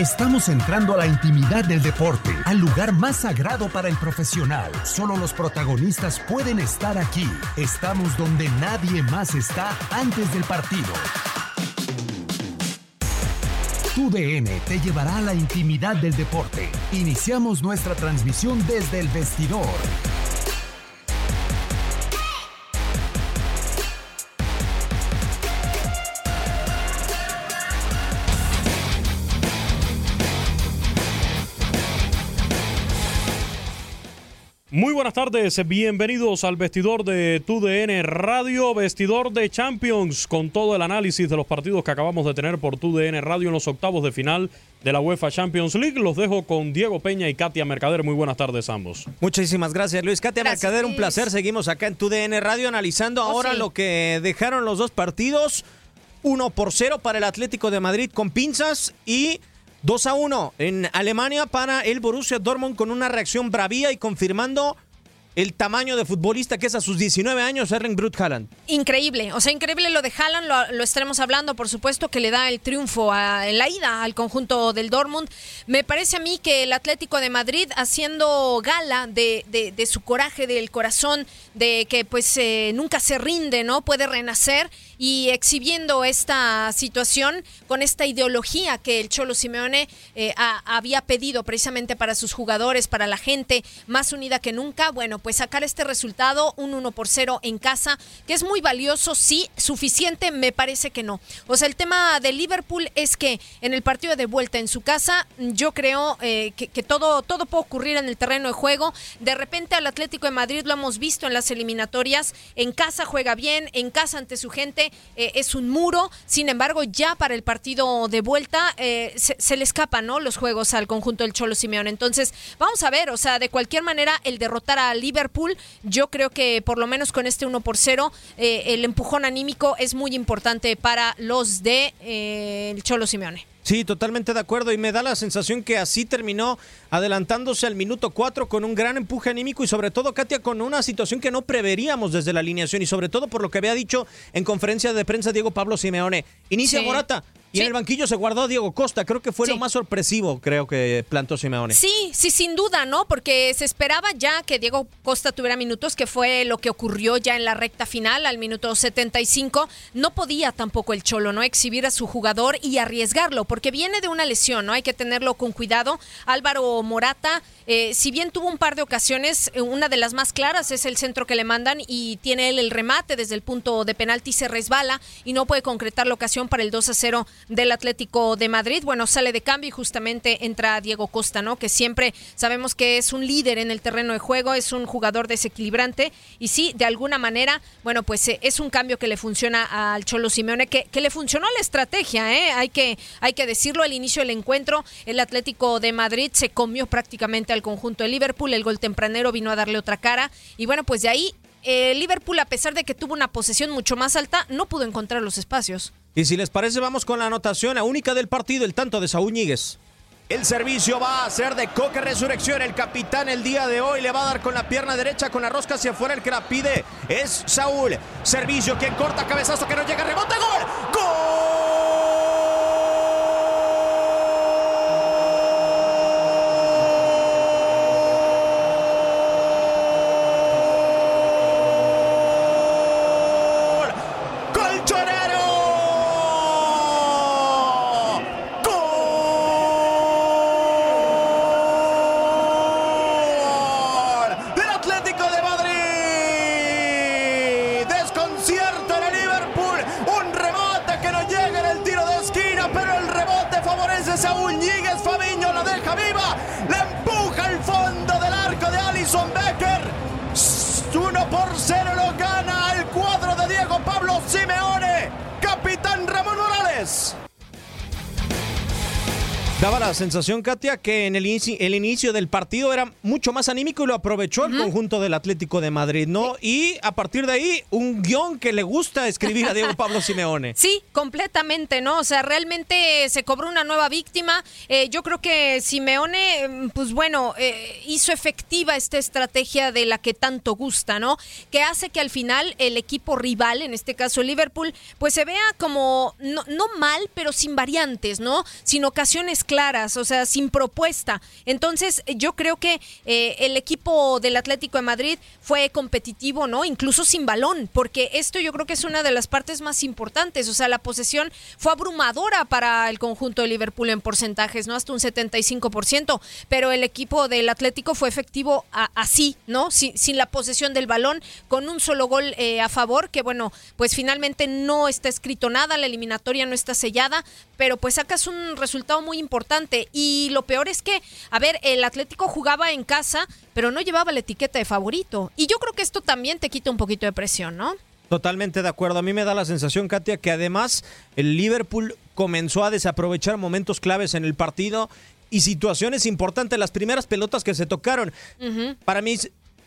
Estamos entrando a la intimidad del deporte, al lugar más sagrado para el profesional. Solo los protagonistas pueden estar aquí. Estamos donde nadie más está antes del partido. Tu DN te llevará a la intimidad del deporte. Iniciamos nuestra transmisión desde el vestidor. Muy buenas tardes, bienvenidos al vestidor de TUDN Radio, vestidor de Champions, con todo el análisis de los partidos que acabamos de tener por TUDN Radio en los octavos de final de la UEFA Champions League. Los dejo con Diego Peña y Katia Mercader. Muy buenas tardes ambos. Muchísimas gracias Luis. Katia Mercader, un placer. Seguimos acá en TUDN Radio analizando oh, ahora lo que dejaron los dos partidos. Uno por cero para el Atlético de Madrid con pinzas y 2 a 1 en Alemania para el Borussia Dortmund con una reacción bravía y confirmando el tamaño de futbolista que es a sus 19 años Erling Brut Haaland. Increíble, o sea, increíble lo de Haaland, lo, estaremos hablando, por supuesto, que le da el triunfo en la ida al conjunto del Dortmund. Me parece a mí que el Atlético de Madrid haciendo gala de, de, su coraje, del corazón, de que pues eh, nunca se rinde, ¿no? Puede renacer y exhibiendo esta situación con esta ideología que el Cholo Simeone eh, había pedido precisamente para sus jugadores, para la gente, más unida que nunca. Bueno, pues sacar este resultado, un 1 por 0 en casa, que es muy valioso, sí, suficiente, me parece que no. O sea, el tema de Liverpool es que en el partido de vuelta en su casa, yo creo eh, que, todo, todo puede ocurrir en el terreno de juego. De repente al Atlético de Madrid lo hemos visto en las eliminatorias, en casa juega bien, en casa ante su gente eh, es un muro. Sin embargo, ya para el partido de vuelta eh, se, le escapan ¿no? los juegos al conjunto del Cholo Simeone. Entonces, vamos a ver, o sea, de cualquier manera, el derrotar a Liverpool, yo creo que por lo menos con este 1 por 0, eh, el empujón anímico es muy importante para los de el Cholo Simeone. Sí, totalmente de acuerdo y me da la sensación que así terminó adelantándose al minuto 4 con un gran empuje anímico y sobre todo, Katia, con una situación que no preveríamos desde la alineación y sobre todo por lo que había dicho en conferencia de prensa Diego Pablo Simeone. Inicia Morata, y en el banquillo se guardó Diego Costa. Creo que fue lo más sorpresivo, creo que plantó Simeone. Sí, sí, sin duda, ¿no? Porque se esperaba ya que Diego Costa tuviera minutos, que fue lo que ocurrió ya en la recta final, al minuto 75. No podía tampoco el Cholo, ¿no? Exhibir a su jugador y arriesgarlo, porque viene de una lesión, ¿no? Hay que tenerlo con cuidado. Álvaro Morata, eh, si bien tuvo un par de ocasiones, eh, una de las más claras es el centro que le mandan y tiene él el remate desde el punto de penalti, se resbala y no puede concretar la ocasión para el 2 a 0 del Atlético de Madrid. Bueno, sale de cambio y justamente entra Diego Costa, ¿no? Que siempre sabemos que es un líder en el terreno de juego, es un jugador desequilibrante y sí, de alguna manera, bueno, pues eh, es un cambio que le funciona al Cholo Simeone, que, que le funcionó la estrategia, ¿eh? Hay que, hay que decirlo, al inicio del encuentro, el Atlético de Madrid se comió prácticamente al conjunto de Liverpool, el gol tempranero vino a darle otra cara y bueno, pues de ahí eh, Liverpool, a pesar de que tuvo una posesión mucho más alta, no pudo encontrar los espacios. Y si les parece, vamos con la anotación a única del partido, el tanto de Saúl Ñíguez. El servicio va a ser de Coque Resurrección. El capitán el día de hoy le va a dar con la pierna derecha, con la rosca hacia afuera. El que la pide es Saúl. Servicio, quien corta cabezazo que no llega, rebote, gol. ¡Gol! Sensación, Katia, que en el, inicio, el inicio del partido era mucho más anímico y lo aprovechó el conjunto del Atlético de Madrid, ¿no? Y a partir de ahí, un guion que le gusta escribir a Diego Pablo Simeone. Sí, completamente, ¿no? O sea, realmente se cobró una nueva víctima. Eh, yo creo que Simeone, mm, pues bueno, eh, hizo efectiva esta estrategia de la que tanto gusta, ¿no? Que hace que al final el equipo rival, en este caso Liverpool, pues se vea como, no, no mal, pero sin variantes, ¿no? Sin ocasiones claras, o sea, sin propuesta. Entonces, yo creo que eh, el equipo del Atlético de Madrid fue competitivo, ¿no? Incluso sin balón, porque esto yo creo que es una de las partes más importantes. O sea, la posesión fue abrumadora para el conjunto de Liverpool en porcentajes, ¿no? Hasta un 75%, pero el equipo del Atlético fue efectivo así, ¿no? Sin, sin, la posesión del balón, con un solo gol eh, a favor, que bueno, pues finalmente no está escrito nada, la eliminatoria no está sellada, pero pues sacas un resultado muy importante. Y lo peor es que, a ver, el Atlético jugaba en casa, pero no llevaba la etiqueta de favorito. Y yo creo que esto también te quita un poquito de presión, ¿no? Totalmente de acuerdo. A mí me da la sensación, Katia, que además el Liverpool comenzó a desaprovechar momentos claves en el partido y situaciones importantes. Las primeras pelotas que se tocaron. Para mí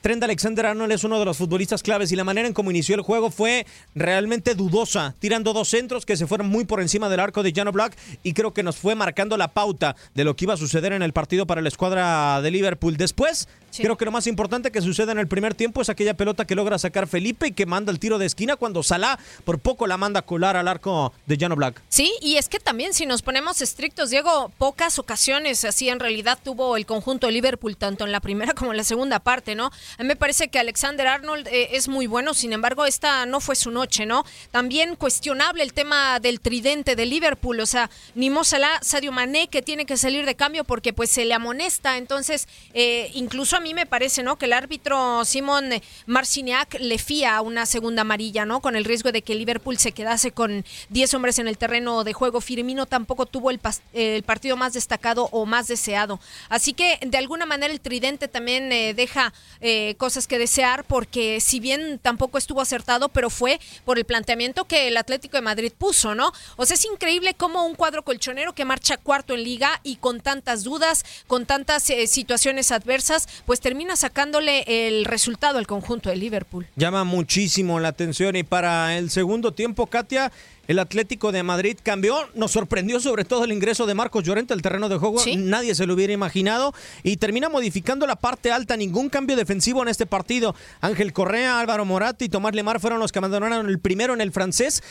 Trent Alexander-Arnold es uno de los futbolistas claves y la manera en cómo inició el juego fue realmente dudosa, tirando dos centros que se fueron muy por encima del arco de Jano Black y creo que nos fue marcando la pauta de lo que iba a suceder en el partido para la escuadra de Liverpool. Después Creo que lo más importante que sucede en el primer tiempo es aquella pelota que logra sacar Felipe y que manda el tiro de esquina cuando Salah por poco la manda a colar al arco de Jano Black. Sí, y es que también si nos ponemos estrictos, Diego, pocas ocasiones así en realidad tuvo el conjunto de Liverpool, tanto en la primera como en la segunda parte, ¿no? A mí me parece que Alexander Arnold eh, es muy bueno, sin embargo, esta no fue su noche, ¿no? También cuestionable el tema del tridente de Liverpool, o sea, ni Mo Salah, Sadio Mané, que tiene que salir de cambio porque pues se le amonesta, entonces eh, incluso a mí me parece, ¿no? Que el árbitro Simón Marciniak le fía una segunda amarilla, ¿no? Con el riesgo de que Liverpool se quedase con 10 hombres en el terreno de juego. Firmino tampoco tuvo el, el partido más destacado o más deseado. Así que de alguna manera el tridente también eh, deja eh, cosas que desear porque si bien tampoco estuvo acertado, pero fue por el planteamiento que el Atlético de Madrid puso, ¿no? O sea, es increíble cómo un cuadro colchonero que marcha cuarto en liga y con tantas dudas, con tantas eh, situaciones adversas, pues termina sacándole el resultado al conjunto de Liverpool. Llama muchísimo la atención y para el segundo tiempo, Katia, el Atlético de Madrid cambió, nos sorprendió sobre todo el ingreso de Marcos Llorente al terreno de juego, nadie se lo hubiera imaginado y termina modificando la parte alta, ningún cambio defensivo en este partido. Ángel Correa, Álvaro Moratti y Tomás Lemar fueron los que abandonaron el primero en el francés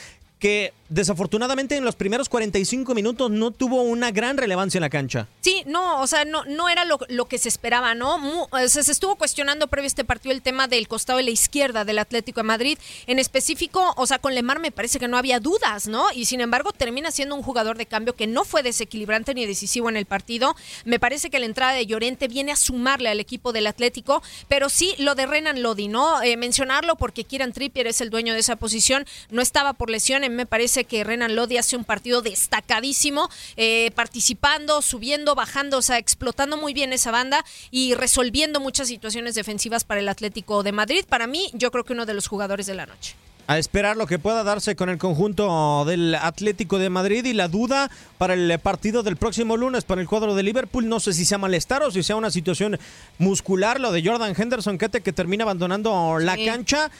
que desafortunadamente en los primeros 45 minutos no tuvo una gran relevancia en la cancha. Sí, no, o sea, no, no era lo, que se esperaba, ¿no? se estuvo cuestionando previo a este partido el tema del costado de la izquierda del Atlético de Madrid. En específico, o sea, con Lemar me parece que no había dudas, ¿no? Y sin embargo termina siendo un jugador de cambio que no fue desequilibrante ni decisivo en el partido. Me parece que la entrada de Llorente viene a sumarle al equipo del Atlético, pero sí lo de Renan Lodi, ¿no? Eh, mencionarlo porque Kieran Trippier es el dueño de esa posición, no estaba por lesión en me parece que Renan Lodi hace un partido destacadísimo, eh, participando, subiendo, bajando, o sea, explotando muy bien esa banda y resolviendo muchas situaciones defensivas para el Atlético de Madrid. Para mí, yo creo que uno de los jugadores de la noche a esperar lo que pueda darse con el conjunto del Atlético de Madrid y la duda para el partido del próximo lunes para el cuadro de Liverpool. No sé si sea malestar o si sea una situación muscular, lo de Jordan Henderson que, que termina abandonando la cancha.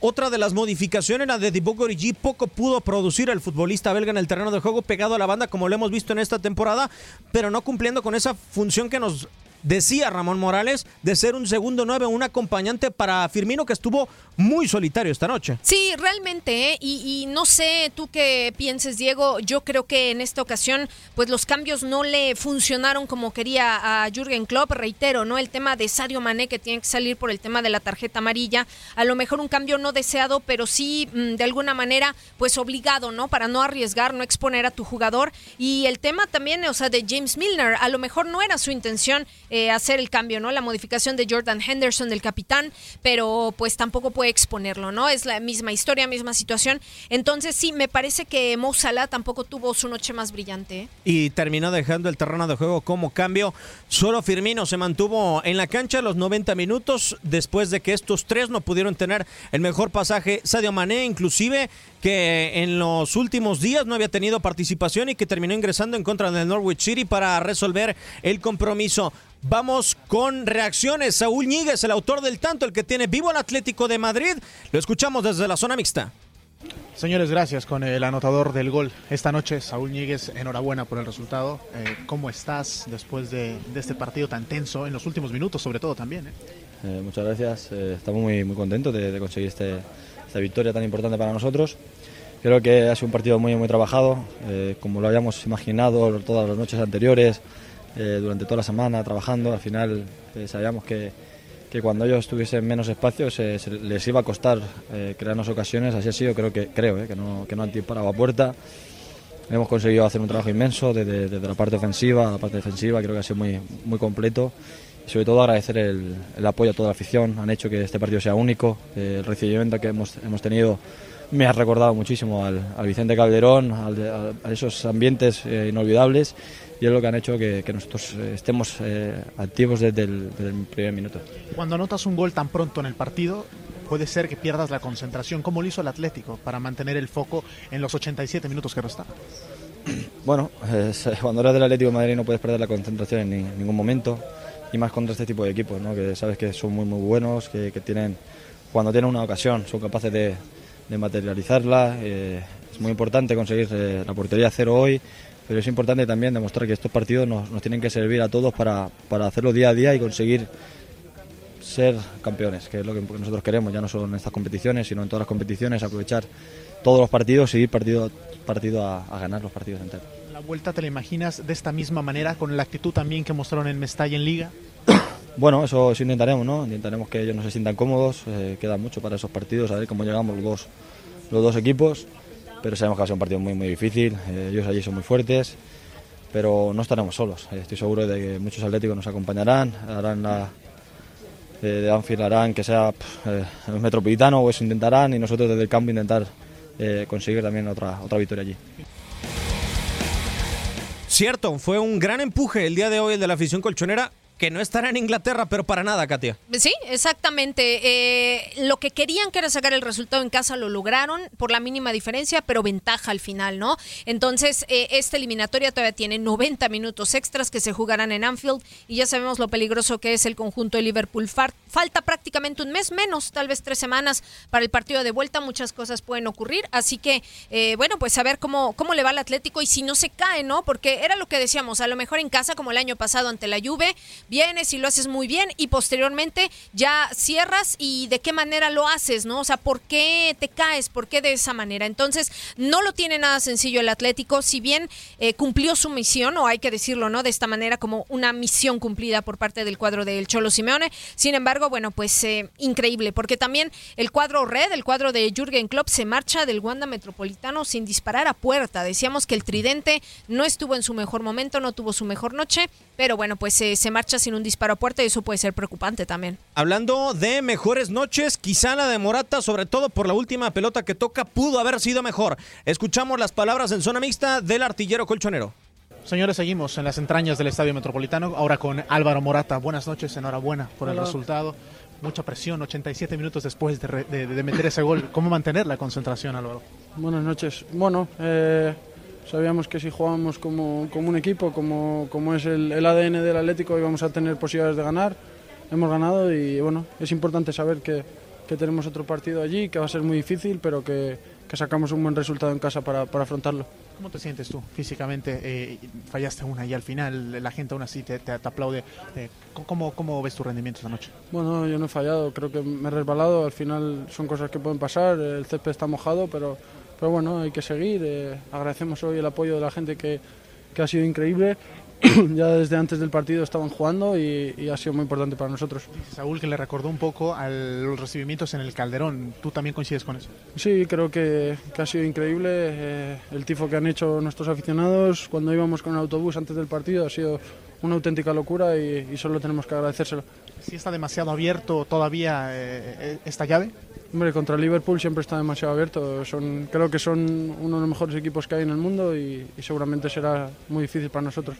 Otra de las modificaciones, la de Divock Origi, poco pudo producir el futbolista belga en el terreno de juego pegado a la banda como lo hemos visto en esta temporada, pero no cumpliendo con esa función que nos decía Ramón Morales, de ser un segundo nueve, un acompañante para Firmino que estuvo muy solitario esta noche. Sí, realmente, ¿eh? y, no sé tú qué pienses, Diego, yo creo que en esta ocasión, pues los cambios no le funcionaron como quería a Jürgen Klopp, reitero, ¿no? El tema de Sadio Mané que tiene que salir por el tema de la tarjeta amarilla, a lo mejor un cambio no deseado, pero sí mm, de alguna manera, pues obligado, ¿no? Para no arriesgar, no exponer a tu jugador, y el tema también, o sea, de James Milner, a lo mejor no era su intención eh, hacer el cambio, ¿no? La modificación de Jordan Henderson, del capitán, pero pues tampoco puede exponerlo, ¿no? Es la misma historia, misma situación. Entonces sí, me parece que Mo Salah tampoco tuvo su noche más brillante. ¿eh? Y terminó dejando el terreno de juego como cambio. Solo Firmino se mantuvo en la cancha los 90 minutos después de que estos tres no pudieron tener el mejor pasaje. Sadio Mané, inclusive, que en los últimos días no había tenido participación y que terminó ingresando en contra del Norwich City para resolver el compromiso. Vamos con reacciones. Saúl Ñíguez, el autor del tanto, el que tiene vivo al Atlético de Madrid. Lo escuchamos desde la zona mixta. Señores, gracias con el anotador del gol esta noche. Saúl Ñíguez, enhorabuena por el resultado. Eh, ¿Cómo estás después de, este partido tan tenso, en los últimos minutos sobre todo también? Eh? Eh, muchas gracias. estamos muy, muy contentos de, conseguir este, esta victoria tan importante para nosotros. Creo que ha sido un partido muy, muy trabajado, eh, como lo habíamos imaginado todas las noches anteriores, eh, durante toda la semana trabajando. Al final eh, sabíamos que, que, cuando ellos tuviesen menos espacio les iba a costar crearnos ocasiones. Así ha sido, creo que, creo, que, no, que no han disparado a puerta. Hemos conseguido hacer un trabajo inmenso desde, desde, la parte ofensiva a la parte defensiva, creo que ha sido muy, muy completo. Y sobre todo agradecer el, el apoyo a toda la afición, han hecho que este partido sea único, el recibimiento que hemos, hemos tenido me ha recordado muchísimo al, Vicente Calderón, a, esos ambientes eh, inolvidables y es lo que han hecho que, nosotros eh, estemos eh, activos desde el, primer minuto. Cuando anotas un gol tan pronto en el partido, puede ser que pierdas la concentración. ¿Cómo lo hizo el Atlético para mantener el foco en los 87 minutos que restaban? Bueno, cuando eres del Atlético de Madrid no puedes perder la concentración en, ningún momento y más contra este tipo de equipos, ¿no? que sabes que son muy muy buenos, que tienen cuando tienen una ocasión son capaces de, materializarla. Eh, es muy importante conseguir eh, la portería cero hoy, pero es importante también demostrar que estos partidos nos, tienen que servir a todos para, para, hacerlo día a día y conseguir ser campeones, que es lo que nosotros queremos, ya no solo en estas competiciones, sino en todas las competiciones, aprovechar todos los partidos y ir partido, partido a, a ganar los partidos enteros. ¿La vuelta te la imaginas de esta misma manera, con la actitud también que mostraron en Mestalla en Liga? Bueno, eso, intentaremos, ¿no? Intentaremos que ellos no se sientan cómodos, eh, queda mucho para esos partidos, a ver cómo llegamos los dos, los dos equipos, pero sabemos que va a ser un partido muy, muy difícil, eh, ellos allí son muy fuertes, pero no estaremos solos, eh, estoy seguro de que muchos atléticos nos acompañarán, harán la, de Anfield harán que sea el metropolitano o eso intentarán y nosotros desde el campo intentar conseguir también otra, otra victoria allí. Cierto, fue un gran empuje el día de hoy el de la afición colchonera que no estará en Inglaterra, pero para nada, Katia. Sí, exactamente. Eh, lo que querían que era sacar el resultado en casa lo lograron por la mínima diferencia, pero ventaja al final, ¿no? Entonces, eh, esta eliminatoria todavía tiene 90 minutos extras que se jugarán en Anfield y ya sabemos lo peligroso que es el conjunto de Liverpool. Falta prácticamente un mes menos, tal vez tres semanas para el partido de vuelta. Muchas cosas pueden ocurrir, así que, eh, bueno, pues a ver cómo, cómo le va al Atlético y si no se cae, ¿no? Porque era lo que decíamos, a lo mejor en casa, como el año pasado ante la Juve, vienes y lo haces muy bien y posteriormente ya cierras y de qué manera lo haces, ¿no? O sea, ¿por qué te caes? ¿Por qué de esa manera? Entonces, no lo tiene nada sencillo el Atlético, si bien eh, cumplió su misión, o hay que decirlo, ¿no? De esta manera como una misión cumplida por parte del cuadro del Cholo Simeone. Sin embargo, bueno, pues eh, increíble, porque también el cuadro red, el cuadro de Jürgen Klopp, se marcha del Wanda Metropolitano sin disparar a puerta. Decíamos que el tridente no estuvo en su mejor momento, no tuvo su mejor noche, pero bueno, pues eh, se marcha sin un disparo a puerta y eso puede ser preocupante también. Hablando de mejores noches, quizá la de Morata, sobre todo por la última pelota que toca, pudo haber sido mejor. Escuchamos las palabras en zona mixta del artillero colchonero. Señores, seguimos en las entrañas del Estadio Metropolitano, ahora con Álvaro Morata. Buenas noches, enhorabuena por el resultado. Mucha presión, 87 minutos después de, meter ese gol. ¿Cómo mantener la concentración, Álvaro? Buenas noches. Bueno, eh, Sabíamos que si jugábamos como, como un equipo, como, como es el, el, ADN del Atlético, íbamos a tener posibilidades de ganar. Hemos ganado y bueno, es importante saber que, que tenemos otro partido allí, que va a ser muy difícil, pero que, que sacamos un buen resultado en casa para, para afrontarlo. ¿Cómo te sientes tú físicamente? Eh, fallaste una y al final la gente aún así te, te, aplaude. Eh, ¿cómo, ¿Cómo ves tu rendimiento esta noche? Bueno, yo no he fallado, creo que me he resbalado. Al final son cosas que pueden pasar, el césped está mojado, pero pero bueno, hay que seguir. Eh, agradecemos hoy el apoyo de la gente que, que ha sido increíble. ya desde antes del partido estaban jugando y, ha sido muy importante para nosotros. Saúl, que le recordó un poco a los recibimientos en el Calderón. ¿Tú también coincides con eso? Sí, creo que, que ha sido increíble. Eh, el tifo que han hecho nuestros aficionados cuando íbamos con el autobús antes del partido ha sido una auténtica locura y, solo tenemos que agradecérselo. ¿Si está demasiado abierto todavía eh, esta llave? Hombre, contra Liverpool siempre está demasiado abierto. Son, creo que son uno de los mejores equipos que hay en el mundo y, seguramente será muy difícil para nosotros.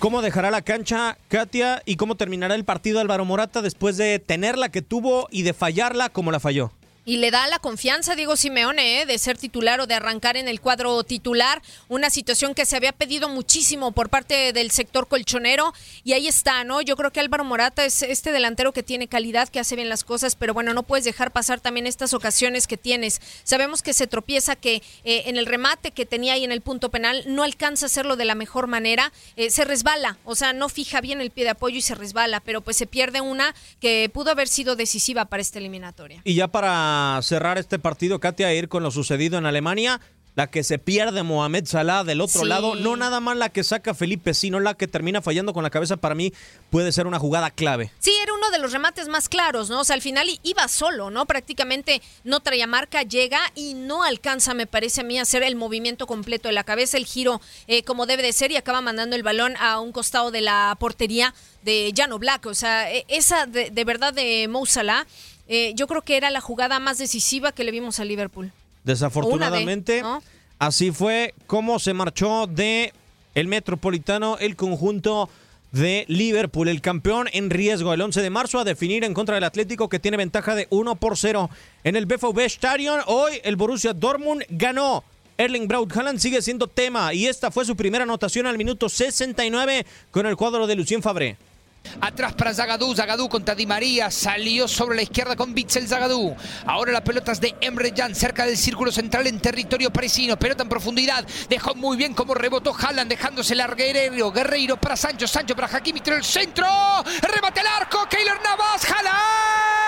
¿Cómo dejará la cancha Katia y cómo terminará el partido Álvaro Morata después de tenerla que tuvo y de fallarla como la falló? Y le da la confianza Diego Simeone ¿eh? de ser titular o de arrancar en el cuadro titular, una situación que se había pedido muchísimo por parte del sector colchonero y ahí está, ¿no? Yo creo que Álvaro Morata es este delantero que tiene calidad, que hace bien las cosas, pero bueno, no puedes dejar pasar también estas ocasiones que tienes. Sabemos que se tropieza, que eh, en el remate que tenía ahí en el punto penal no alcanza a hacerlo de la mejor manera, eh, se resbala, o sea, no fija bien el pie de apoyo y se resbala, pero pues se pierde una que pudo haber sido decisiva para esta eliminatoria. Y ya para para cerrar este partido, Katia, ir con lo sucedido en Alemania la que se pierde Mohamed Salah del otro lado, no nada más la que saca Felipe, sino la que termina fallando con la cabeza, para mí puede ser una jugada clave. Sí, era uno de los remates más claros, ¿no? O sea, al final iba solo, ¿no? Prácticamente no traía marca, llega y no alcanza, me parece a mí, a hacer el movimiento completo de la cabeza, el giro eh, como debe de ser y acaba mandando el balón a un costado de la portería de Jano Black. O sea, e, esa de, verdad de Mo Salah, eh, yo creo que era la jugada más decisiva que le vimos a Liverpool. Desafortunadamente, así fue como se marchó de el Metropolitano el conjunto de Liverpool, el campeón en riesgo el 11 de marzo a definir en contra del Atlético que tiene ventaja de 1 por 0 en el BVB Stadion. Hoy el Borussia Dortmund ganó. Erling Braut Haaland sigue siendo tema y esta fue su primera anotación al minuto 69 con el cuadro de Lucien Fabré. Atrás para Zagadou, Zagadou contra Di María, salió sobre la izquierda con Bitzel Zagadou. Ahora la pelota es de Emre Can, cerca del círculo central en territorio parisino. Pelota en profundidad, dejó muy bien como rebotó Haaland, dejándose el Guerreiro. Para Sancho, Sancho para Hakimi, el centro. Remate el arco, Keylor Navas, Haaland.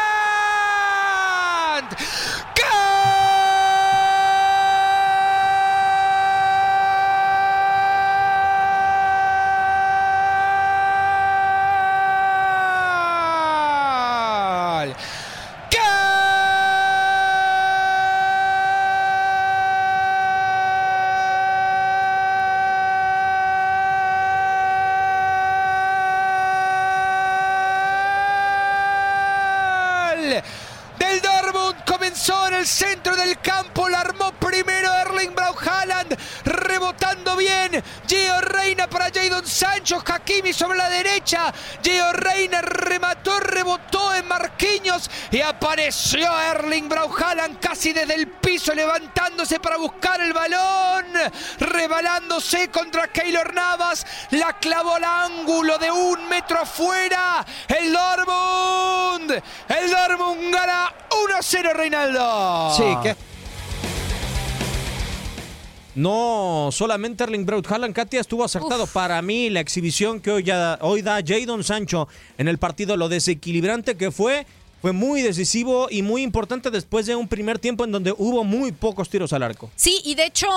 El centro del campo, la armó primero Erling Braun Haaland, rebotando bien. Gio Reina para Jadon Sancho, Hakimi sobre la derecha. Gio Reina remató, rebotó en Marquinhos y apareció Erling Braun Haaland casi desde el piso, levantándose para buscar el balón, rebalándose contra Keylor Navas, la clavó al ángulo de un metro afuera. El Dortmund, el Dortmund gana 1-0 Reinaldo. Sí, que no solamente Erling Braut Haaland, Katia estuvo acertado. Para mí, la exhibición que hoy, ya, hoy da Jadon Sancho en el partido, lo desequilibrante que fue fue muy decisivo y muy importante después de un primer tiempo en donde hubo muy pocos tiros al arco. Sí, y de hecho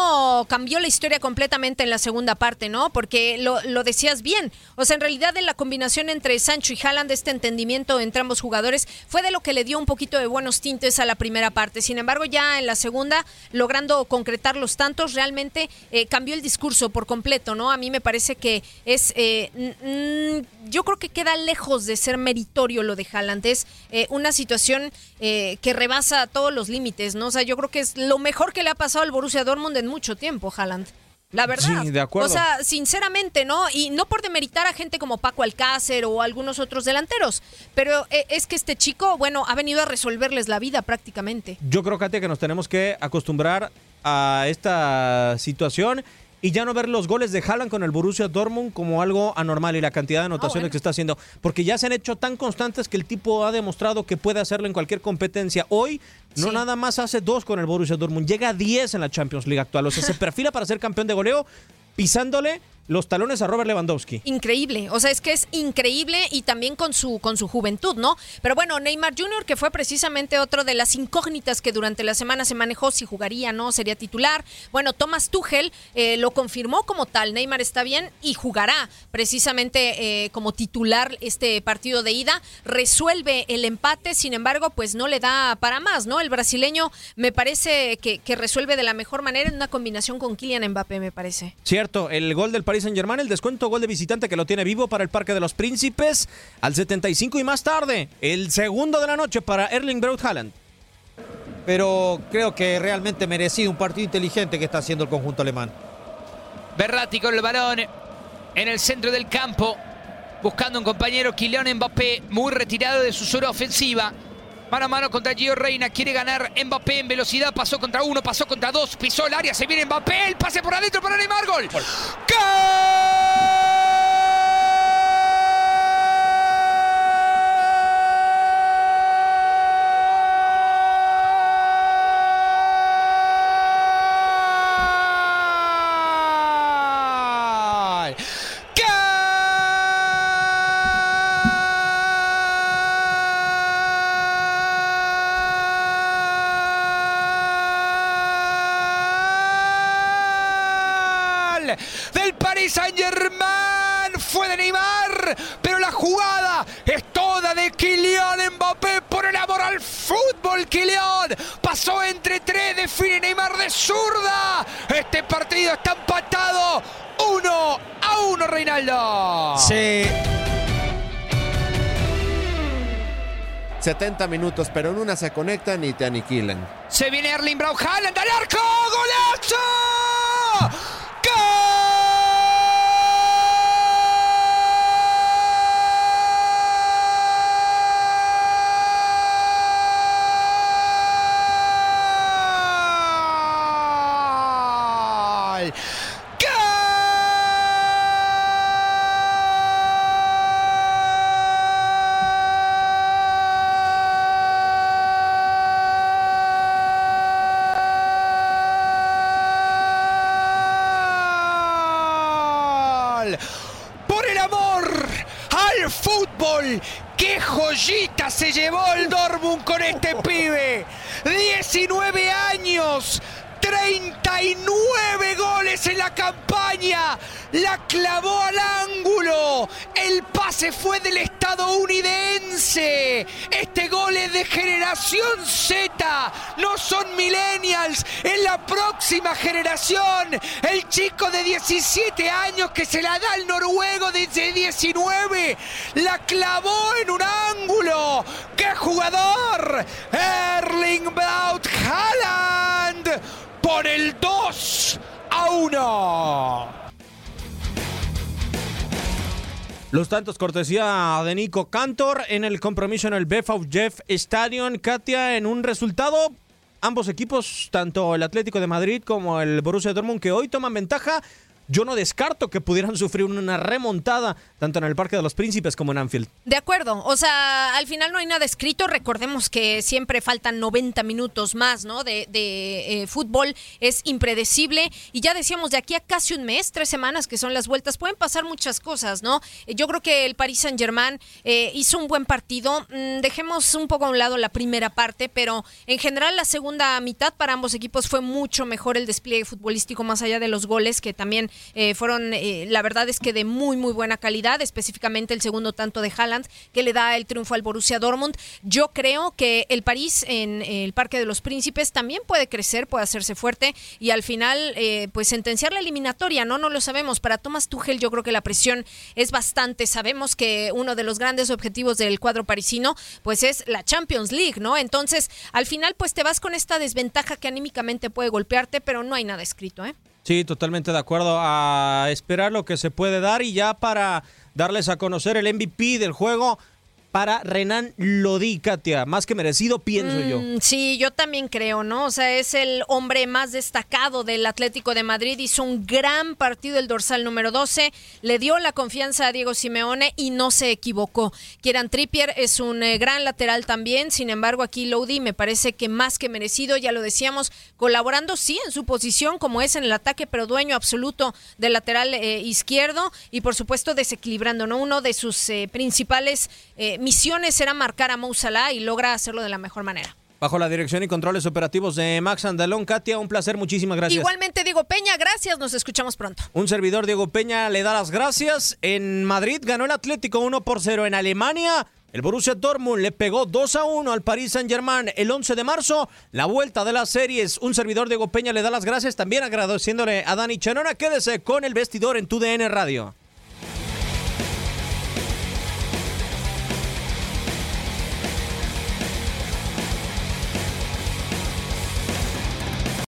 cambió la historia completamente en la segunda parte, ¿no? Porque lo, lo decías bien. O sea, en realidad en la combinación entre Sancho y Haaland, este entendimiento entre ambos jugadores, fue de lo que le dio un poquito de buenos tintes a la primera parte. Sin embargo, ya en la segunda, logrando concretar los tantos, realmente eh, cambió el discurso por completo, ¿no? A mí me parece que es... Eh, yo creo que queda lejos de ser meritorio lo de Haaland. Es eh, una situación eh, que rebasa todos los límites, ¿no? O sea, yo creo que es lo mejor que le ha pasado al Borussia Dortmund en mucho tiempo, Haaland. La verdad. Sí, de acuerdo. O sea, sinceramente, ¿no? Y no por demeritar a gente como Paco Alcácer o algunos otros delanteros, pero eh, es que este chico, bueno, ha venido a resolverles la vida prácticamente. Yo creo, Katia, que nos tenemos que acostumbrar a esta situación y ya no ver los goles de Haaland con el Borussia Dortmund como algo anormal y la cantidad de anotaciones que está haciendo, porque ya se han hecho tan constantes que el tipo ha demostrado que puede hacerlo en cualquier competencia. Hoy no nada más hace dos con el Borussia Dortmund, llega a 10 en la Champions League actual, o sea, se perfila para ser campeón de goleo pisándole los talones a Robert Lewandowski. Increíble, o sea, es que es increíble y también con su, con su juventud, ¿no? Pero bueno, Neymar Jr., que fue precisamente otro de las incógnitas que durante la semana se manejó, si jugaría, ¿no? Sería titular. Bueno, Thomas Tuchel eh, lo confirmó como tal, Neymar está bien y jugará precisamente eh, como titular este partido de ida. Resuelve el empate, sin embargo, pues no le da para más, ¿no? El brasileño me parece que, que resuelve de la mejor manera en una combinación con Kylian Mbappé, me parece. Cierto, el gol del Paris Saint Germain, el descuento gol de visitante que lo tiene vivo para el Parque de los Príncipes al 75 y más tarde, el segundo de la noche para Erling Braut Haaland. Pero creo que realmente merecido un partido inteligente que está haciendo el conjunto alemán. Berratti con el balón en el centro del campo, buscando un compañero Kylian Mbappé muy retirado de su zona ofensiva. Mano a mano contra Gio Reina. Quiere ganar Mbappé en velocidad. Pasó contra uno, pasó contra dos. Pisó el área. Se viene Mbappé. El pase por adentro para Neymar. Gol. ¡Gol! Del Paris Saint-Germain. Fue de Neymar, pero la jugada es toda de Kylian Mbappé por el amor al fútbol. Kylian pasó entre tres, define Neymar de zurda. Este partido está empatado. Uno a uno, Reinaldo. Sí. 70 minutos, pero en una se conectan y te aniquilan. Se viene Erling Braut Haaland al arco. ¡Golazo! 19 años. 39 goles en la campaña. La clavó al ángulo. El pase fue del estadounidense. Este gol es de generación Z. No son millennials. Es la próxima generación. El chico de 17 años que se la da al noruego de 19. La clavó en un ángulo. ¡Qué jugador! Erling Braut Haaland por el 2 a 1. Los tantos cortesía de Nico Cantor en el compromiso en el BFAU Jeff Stadium. Katia, en un resultado, ambos equipos, tanto el Atlético de Madrid como el Borussia Dortmund, que hoy toman ventaja. Yo no descarto que pudieran sufrir una remontada tanto en el Parque de los Príncipes como en Anfield. De acuerdo, o sea, al final no hay nada escrito, recordemos que siempre faltan 90 minutos más, ¿no? De, de eh, fútbol, es impredecible y ya decíamos, de aquí a casi un mes, tres semanas que son las vueltas, pueden pasar muchas cosas, ¿no? Yo creo que el Paris Saint Germain eh, hizo un buen partido, mm, dejemos un poco a un lado la primera parte, pero en general la segunda mitad para ambos equipos fue mucho mejor el despliegue futbolístico más allá de los goles que también eh, fueron, eh, la verdad es que de muy, muy buena calidad, específicamente el segundo tanto de Haaland, que le da el triunfo al Borussia Dortmund. Yo creo que el París en el Parque de los Príncipes también puede crecer, puede hacerse fuerte y al final, eh, pues sentenciar la eliminatoria, ¿no? No lo sabemos. Para Thomas Tuchel yo creo que la presión es bastante. Sabemos que uno de los grandes objetivos del cuadro parisino, pues es la Champions League, ¿no? Entonces, al final, pues te vas con esta desventaja que anímicamente puede golpearte, pero no hay nada escrito, ¿eh? Sí, totalmente de acuerdo. A esperar lo que se puede dar y ya para darles a conocer el MVP del juego para Renan Lodi, Katia. Más que merecido, pienso yo. Mm, Sí, yo también creo, ¿no? O sea, es el hombre más destacado del Atlético de Madrid. Hizo un gran partido el dorsal número 12. Le dio la confianza a Diego Simeone y no se equivocó. Kieran Trippier es un eh, gran lateral también. Sin embargo, aquí Lodi me parece que más que merecido, ya lo decíamos, colaborando sí en su posición como es en el ataque, pero dueño absoluto del lateral eh, izquierdo y por supuesto desequilibrando, ¿no? Uno de sus eh, principales eh, misiones era marcar a Mo Salah y logra hacerlo de la mejor manera. Bajo la dirección y controles operativos de Max Andalón, Katia, un placer, muchísimas gracias. Igualmente, Diego Peña, gracias, nos escuchamos pronto. Un servidor, Diego Peña, le da las gracias. En Madrid ganó el Atlético 1 por 0. En Alemania, el Borussia Dortmund le pegó 2 a 1 al Paris Saint-Germain el 11 de marzo. La vuelta de las series. Un servidor, Diego Peña, le da las gracias. También agradeciéndole a Dani Chanona. Quédese con el vestidor en tu DN Radio.